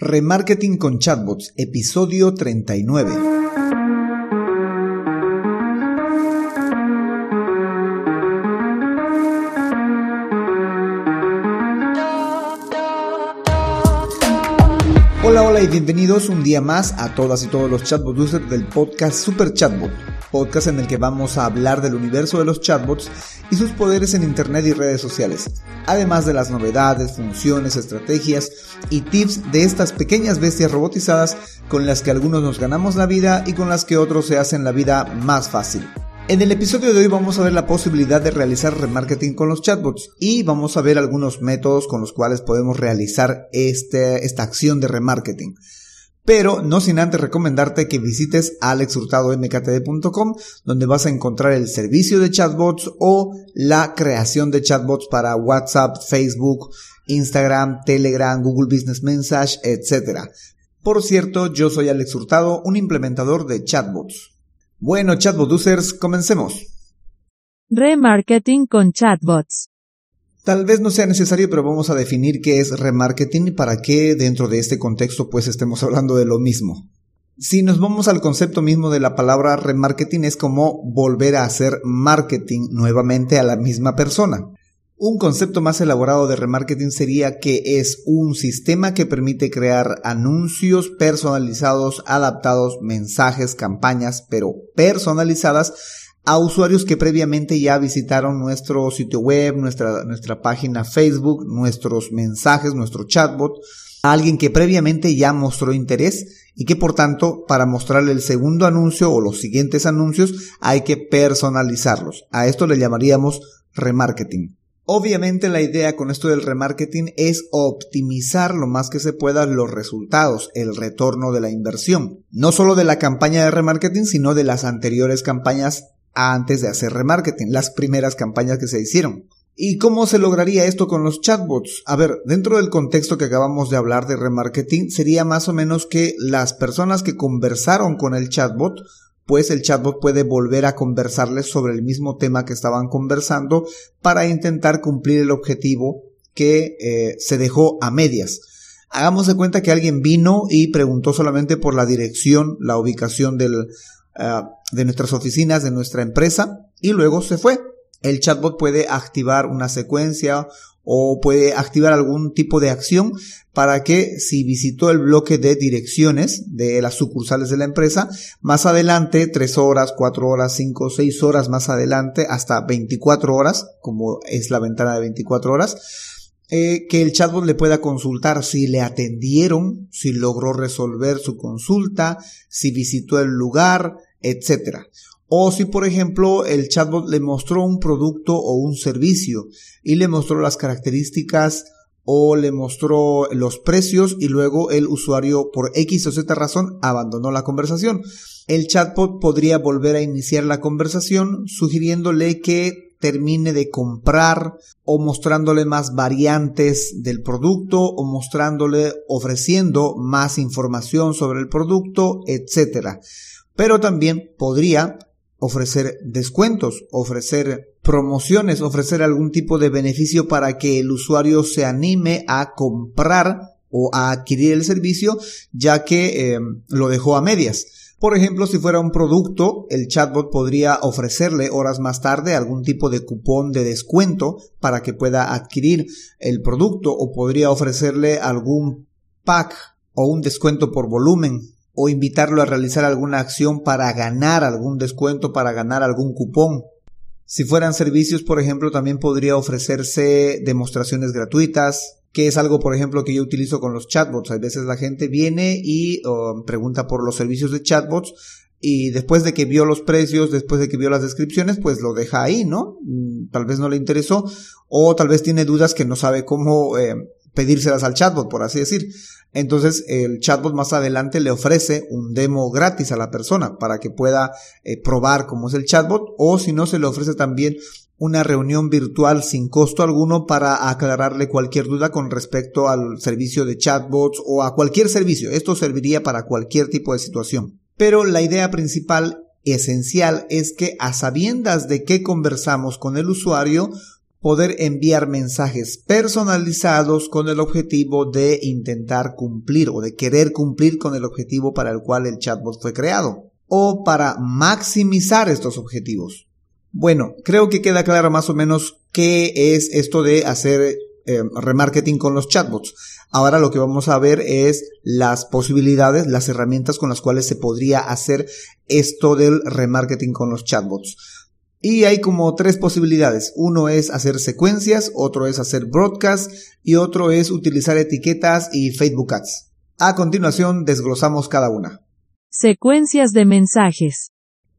Remarketing con Chatbots, episodio 39. Bienvenidos un día más a todas y todos los chatbot users del podcast Super Chatbot, podcast en el que vamos a hablar del universo de los chatbots y sus poderes en Internet y redes sociales, además de las novedades, funciones, estrategias y tips de estas pequeñas bestias robotizadas con las que algunos nos ganamos la vida y con las que otros se hacen la vida más fácil. En el episodio de hoy vamos a ver la posibilidad de realizar remarketing con los chatbots y vamos a ver algunos métodos con los cuales podemos realizar este, esta acción de remarketing. Pero no sin antes recomendarte que visites alexhurtadomktd.com donde vas a encontrar el servicio de chatbots o la creación de chatbots para WhatsApp, Facebook, Instagram, Telegram, Google Business Message, etc. Por cierto, yo soy Alex Hurtado, un implementador de chatbots. Bueno, chatbot users, comencemos. Remarketing con chatbots. Tal vez no sea necesario, pero vamos a definir qué es remarketing y para qué dentro de este contexto pues estemos hablando de lo mismo. Si nos vamos al concepto mismo de la palabra remarketing es como volver a hacer marketing nuevamente a la misma persona. Un concepto más elaborado de remarketing sería que es un sistema que permite crear anuncios personalizados, adaptados, mensajes, campañas, pero personalizadas a usuarios que previamente ya visitaron nuestro sitio web, nuestra, nuestra página Facebook, nuestros mensajes, nuestro chatbot, a alguien que previamente ya mostró interés y que por tanto para mostrarle el segundo anuncio o los siguientes anuncios hay que personalizarlos. A esto le llamaríamos remarketing. Obviamente la idea con esto del remarketing es optimizar lo más que se pueda los resultados, el retorno de la inversión. No solo de la campaña de remarketing, sino de las anteriores campañas antes de hacer remarketing, las primeras campañas que se hicieron. ¿Y cómo se lograría esto con los chatbots? A ver, dentro del contexto que acabamos de hablar de remarketing, sería más o menos que las personas que conversaron con el chatbot pues el chatbot puede volver a conversarles sobre el mismo tema que estaban conversando para intentar cumplir el objetivo que eh, se dejó a medias. Hagamos de cuenta que alguien vino y preguntó solamente por la dirección, la ubicación ah, de nuestras oficinas, de nuestra empresa, y luego se fue. El chatbot puede activar una secuencia o puede activar algún tipo de acción para que si visitó el bloque de direcciones de las sucursales de la empresa, más adelante, 3 horas, 4 horas, 5, 6 horas más adelante, hasta 24 horas, como es la ventana de 24 horas, eh, que el chatbot le pueda consultar si le atendieron, si logró resolver su consulta, si visitó el lugar, etcétera. O si, por ejemplo, el chatbot le mostró un producto o un servicio y le mostró las características o le mostró los precios y luego el usuario por X o Z razón abandonó la conversación. El chatbot podría volver a iniciar la conversación sugiriéndole que termine de comprar o mostrándole más variantes del producto o mostrándole ofreciendo más información sobre el producto, etc. Pero también podría ofrecer descuentos, ofrecer promociones, ofrecer algún tipo de beneficio para que el usuario se anime a comprar o a adquirir el servicio ya que eh, lo dejó a medias. Por ejemplo, si fuera un producto, el chatbot podría ofrecerle horas más tarde algún tipo de cupón de descuento para que pueda adquirir el producto o podría ofrecerle algún pack o un descuento por volumen o invitarlo a realizar alguna acción para ganar algún descuento, para ganar algún cupón. Si fueran servicios, por ejemplo, también podría ofrecerse demostraciones gratuitas, que es algo, por ejemplo, que yo utilizo con los chatbots. A veces la gente viene y pregunta por los servicios de chatbots y después de que vio los precios, después de que vio las descripciones, pues lo deja ahí, ¿no? Mm, tal vez no le interesó o tal vez tiene dudas que no sabe cómo eh, pedírselas al chatbot, por así decir. Entonces el chatbot más adelante le ofrece un demo gratis a la persona para que pueda eh, probar cómo es el chatbot o si no se le ofrece también una reunión virtual sin costo alguno para aclararle cualquier duda con respecto al servicio de chatbots o a cualquier servicio. Esto serviría para cualquier tipo de situación. Pero la idea principal esencial es que a sabiendas de que conversamos con el usuario, poder enviar mensajes personalizados con el objetivo de intentar cumplir o de querer cumplir con el objetivo para el cual el chatbot fue creado o para maximizar estos objetivos. Bueno, creo que queda claro más o menos qué es esto de hacer eh, remarketing con los chatbots. Ahora lo que vamos a ver es las posibilidades, las herramientas con las cuales se podría hacer esto del remarketing con los chatbots. Y hay como tres posibilidades. Uno es hacer secuencias, otro es hacer broadcast y otro es utilizar etiquetas y Facebook Ads. A continuación desglosamos cada una. Secuencias de mensajes.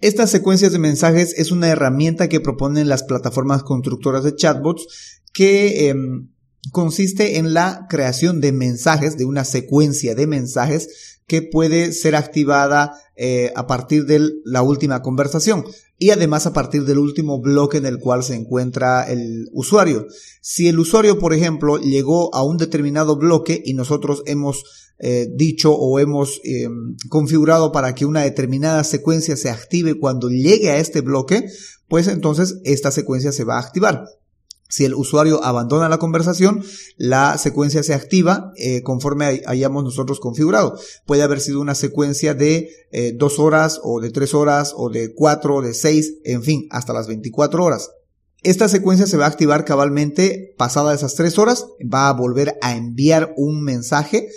Estas secuencias de mensajes es una herramienta que proponen las plataformas constructoras de chatbots que em, consiste en la creación de mensajes, de una secuencia de mensajes que puede ser activada eh, a partir de la última conversación y además a partir del último bloque en el cual se encuentra el usuario. Si el usuario, por ejemplo, llegó a un determinado bloque y nosotros hemos eh, dicho o hemos em, configurado para que una determinada secuencia se active cuando llegue a este bloque, pues entonces esta secuencia se va a activar. Si el usuario abandona la conversación, la secuencia se activa eh, conforme hayamos nosotros configurado. Puede haber sido una secuencia de eh, dos horas o de tres horas o de cuatro o de seis, en fin, hasta las 24 horas. Esta secuencia se va a activar cabalmente pasada esas tres horas, va a volver a enviar un mensaje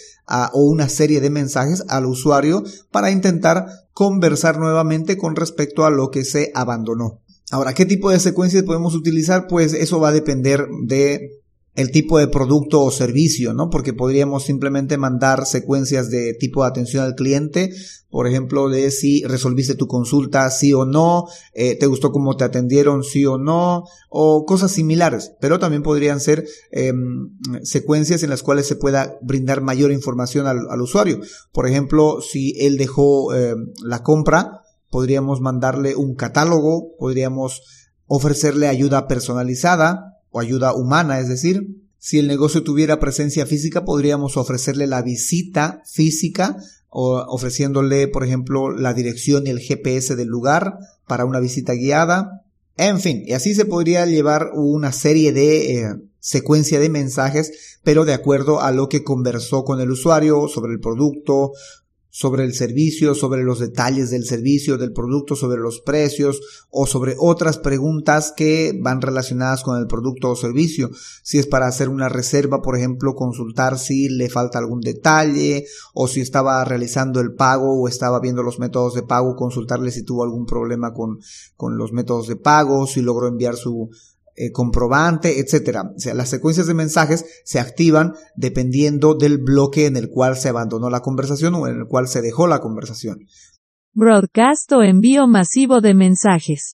o una serie de mensajes al usuario para intentar conversar nuevamente con respecto a lo que se abandonó. Ahora, ¿qué tipo de secuencias podemos utilizar? Pues eso va a depender de el tipo de producto o servicio, ¿no? Porque podríamos simplemente mandar secuencias de tipo de atención al cliente, por ejemplo, de si resolviste tu consulta, sí o no, eh, te gustó cómo te atendieron, sí o no, o cosas similares. Pero también podrían ser em, secuencias en las cuales se pueda brindar mayor información al, usuario. Por ejemplo, si él dejó em, la compra, podríamos mandarle un catálogo, podríamos ofrecerle ayuda personalizada o ayuda humana, es decir, si el negocio tuviera presencia física, podríamos ofrecerle la visita física o ofreciéndole, por ejemplo, la dirección y el GPS del lugar para una visita guiada. En fin, y así se podría llevar una serie de eh, secuencia de mensajes, pero de acuerdo a lo que conversó con el usuario sobre el producto, sobre el servicio, sobre los detalles del servicio, del producto, sobre los precios o sobre otras preguntas que van relacionadas con el producto o servicio. Si es para hacer una reserva, por ejemplo, consultar si le falta algún detalle o si estaba realizando el pago o estaba viendo los métodos de pago, consultarle si tuvo algún problema con, con los métodos de pago, si logró enviar su, eh, comprobante, etcétera. O sea, las secuencias de mensajes se activan dependiendo del bloque en el cual se abandonó la conversación o en el cual se dejó la conversación. Broadcast o envío masivo de mensajes.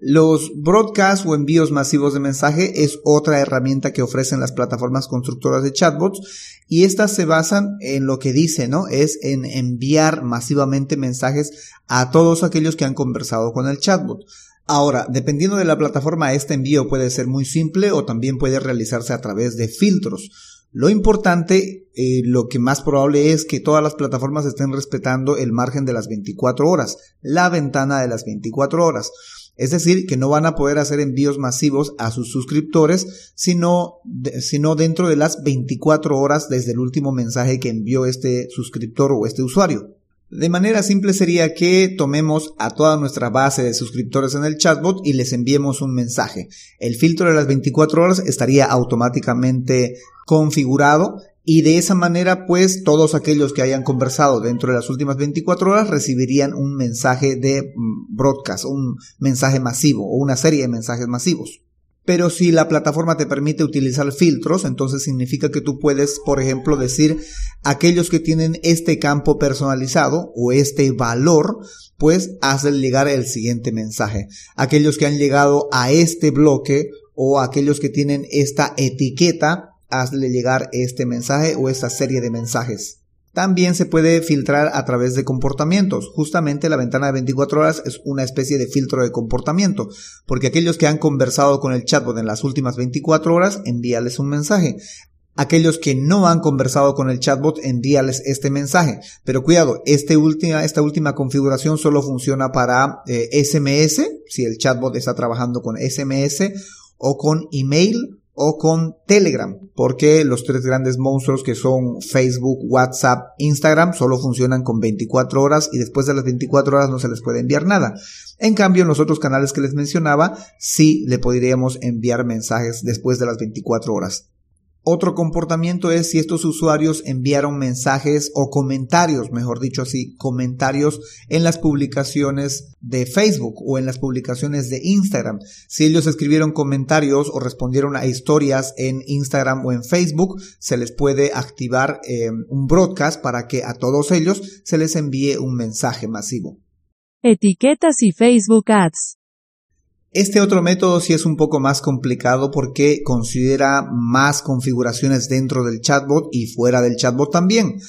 Los broadcasts o envíos masivos de mensaje es otra herramienta que ofrecen las plataformas constructoras de chatbots y estas se basan en lo que dice, ¿no? Es en enviar masivamente mensajes a todos aquellos que han conversado con el chatbot. Ahora, dependiendo de la plataforma, este envío puede ser muy simple o también puede realizarse a través de filtros. Lo importante, eh, lo que más probable es que todas las plataformas estén respetando el margen de las 24 horas, la ventana de las 24 horas. Es decir, que no van a poder hacer envíos masivos a sus suscriptores, sino, sino dentro de las 24 horas desde el último mensaje que envió este suscriptor o este usuario. De manera simple sería que tomemos a toda nuestra base de suscriptores en el chatbot y les enviemos un mensaje. El filtro de las 24 horas estaría automáticamente configurado y de esa manera pues todos aquellos que hayan conversado dentro de las últimas 24 horas recibirían un mensaje de mm, broadcast, un mensaje masivo o una serie de mensajes masivos. Pero si la plataforma te permite utilizar filtros, entonces significa que tú puedes, por ejemplo, decir aquellos que tienen este campo personalizado o este valor, pues hazle llegar el siguiente mensaje. Aquellos que han llegado a este bloque o aquellos que tienen esta etiqueta, hazle llegar este mensaje o esta serie de mensajes. También se puede filtrar a través de comportamientos. Justamente la ventana de 24 horas es una especie de filtro de comportamiento, porque aquellos que han conversado con el chatbot en las últimas 24 horas, envíales un mensaje. Aquellos que no han conversado con el chatbot, envíales este mensaje. Pero cuidado, este esta última configuración solo funciona para SMS, eh, si el chatbot está trabajando con SMS, o con email o con Telegram, porque los tres grandes monstruos que son Facebook, WhatsApp, Instagram solo funcionan con 24 horas y después de las 24 horas no se les puede enviar nada. En cambio, en los otros canales que les mencionaba, sí le podríamos enviar mensajes después de las 24 horas. Otro comportamiento es si estos usuarios enviaron mensajes o comentarios, mejor dicho así, comentarios en las publicaciones de Facebook o en las publicaciones de Instagram. Si ellos escribieron comentarios o respondieron a historias en Instagram o en Facebook, se les puede activar eh, un broadcast para que a todos ellos se les envíe un mensaje masivo. Etiquetas y Facebook Ads. Este otro método sí es un poco más complicado porque considera más configuraciones dentro del chatbot y fuera del chatbot también.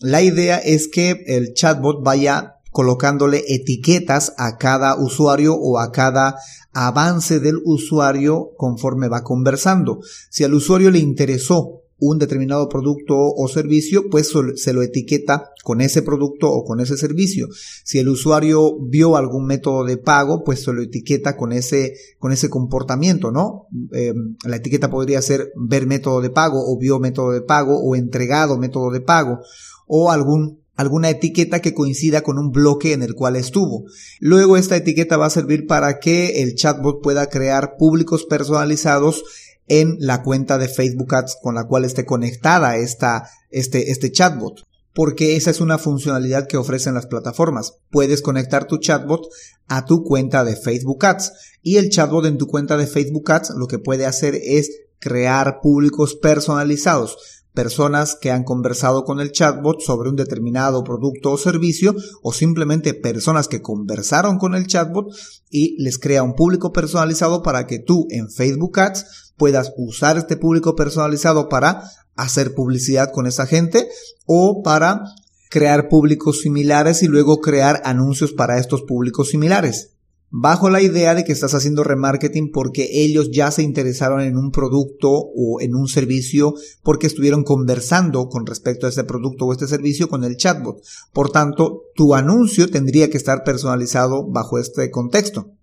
La idea es que el chatbot vaya colocándole etiquetas a cada usuario o a cada avance del usuario conforme va conversando. Si al usuario le interesó un determinado producto o servicio, pues se lo etiqueta con ese producto o con ese servicio. Si el usuario vio algún método de pago, pues se lo etiqueta con ese, con ese comportamiento, ¿no? Em, la etiqueta podría ser ver método de pago o vio método de pago o entregado método de pago o algún alguna etiqueta que coincida con un bloque en el cual estuvo. Luego esta etiqueta va a servir para que el chatbot pueda crear públicos personalizados en la cuenta de Facebook Ads con la cual esté conectada esta, este, este chatbot. Porque esa es una funcionalidad que ofrecen las plataformas. Puedes conectar tu chatbot a tu cuenta de Facebook Ads. Y el chatbot en tu cuenta de Facebook Ads lo que puede hacer es crear públicos personalizados personas que han conversado con el chatbot sobre un determinado producto o servicio o simplemente personas que conversaron con el chatbot y les crea un público personalizado para que tú en Facebook Ads puedas usar este público personalizado para hacer publicidad con esa gente o para crear públicos similares y luego crear anuncios para estos públicos similares. Bajo la idea de que estás haciendo remarketing porque ellos ya se interesaron en un producto o en un servicio porque estuvieron conversando con respecto a ese producto o este servicio con el chatbot. Por tanto, tu anuncio tendría que estar personalizado bajo este contexto.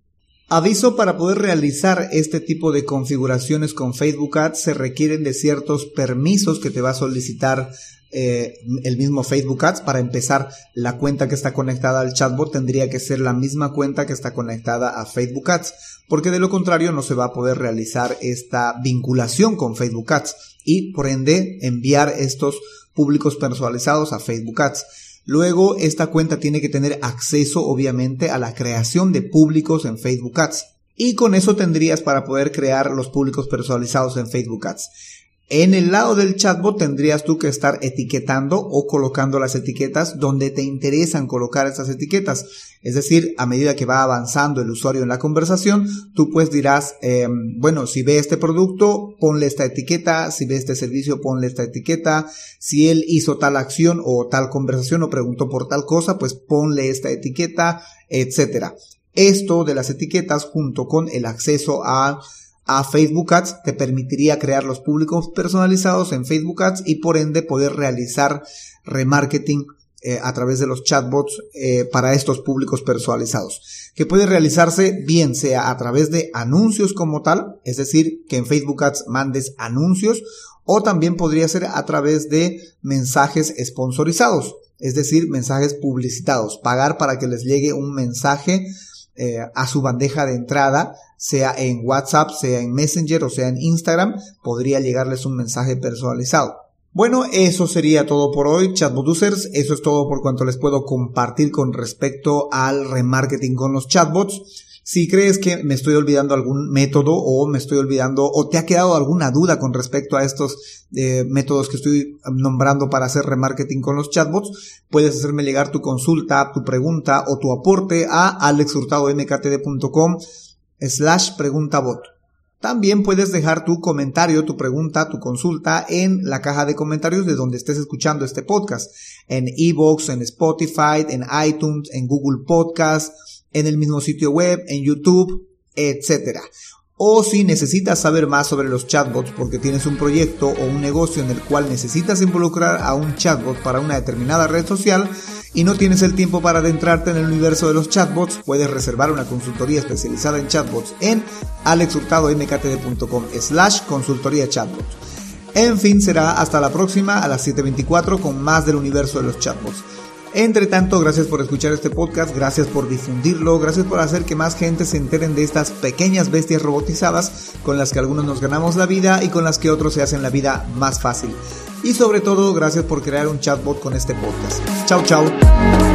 Aviso para poder realizar este tipo de configuraciones con Facebook Ads se requieren de ciertos permisos que te va a solicitar eh, el mismo Facebook Ads. Para empezar, la cuenta que está conectada al chatbot tendría que ser la misma cuenta que está conectada a Facebook Ads, porque de lo contrario no se va a poder realizar esta vinculación con Facebook Ads y por ende enviar estos públicos personalizados a Facebook Ads. Luego, esta cuenta tiene que tener acceso, obviamente, a la creación de públicos en Facebook Ads. Y con eso tendrías para poder crear los públicos personalizados en Facebook Ads. En el lado del chatbot tendrías tú que estar etiquetando o colocando las etiquetas donde te interesan colocar esas etiquetas. Es decir, a medida que va avanzando el usuario en la conversación, tú pues dirás, em, bueno, si ve este producto, ponle esta etiqueta, si ve este servicio, ponle esta etiqueta, si él hizo tal acción o tal conversación o preguntó por tal cosa, pues ponle esta etiqueta, etcétera. Esto de las etiquetas junto con el acceso a a Facebook Ads te permitiría crear los públicos personalizados en Facebook Ads y por ende poder realizar remarketing eh, a través de los chatbots eh, para estos públicos personalizados, que puede realizarse bien sea a través de anuncios como tal, es decir, que en Facebook Ads mandes anuncios, o también podría ser a través de mensajes sponsorizados, es decir, mensajes publicitados, pagar para que les llegue un mensaje eh, a su bandeja de entrada, sea en WhatsApp, sea en Messenger o sea en Instagram, podría llegarles un mensaje personalizado. Bueno, eso sería todo por hoy, chatbot users. Eso es todo por cuanto les puedo compartir con respecto al remarketing con los chatbots. Si crees que me estoy olvidando algún método o me estoy olvidando o te ha quedado alguna duda con respecto a estos eh, métodos que estoy nombrando para hacer remarketing con los chatbots, puedes hacerme llegar tu consulta, tu pregunta o tu aporte a alexhurtadomktd.com slash preguntabot. También puedes dejar tu comentario, tu pregunta, tu consulta en la caja de comentarios de donde estés escuchando este podcast. En Evox, en Spotify, en iTunes, en Google Podcast, en el mismo sitio web, en YouTube, etc. O si necesitas saber más sobre los chatbots porque tienes un proyecto o un negocio en el cual necesitas involucrar a un chatbot para una determinada red social, y no tienes el tiempo para adentrarte en el universo de los chatbots, puedes reservar una consultoría especializada en chatbots en alexhurtadomktd.com slash consultoría chatbots. En fin, será hasta la próxima a las 7.24 con más del universo de los chatbots. Entre tanto, gracias por escuchar este podcast, gracias por difundirlo, gracias por hacer que más gente se enteren de estas pequeñas bestias robotizadas con las que algunos nos ganamos la vida y con las que otros se hacen la vida más fácil. Y sobre todo, gracias por crear un chatbot con este podcast. Chao, chao.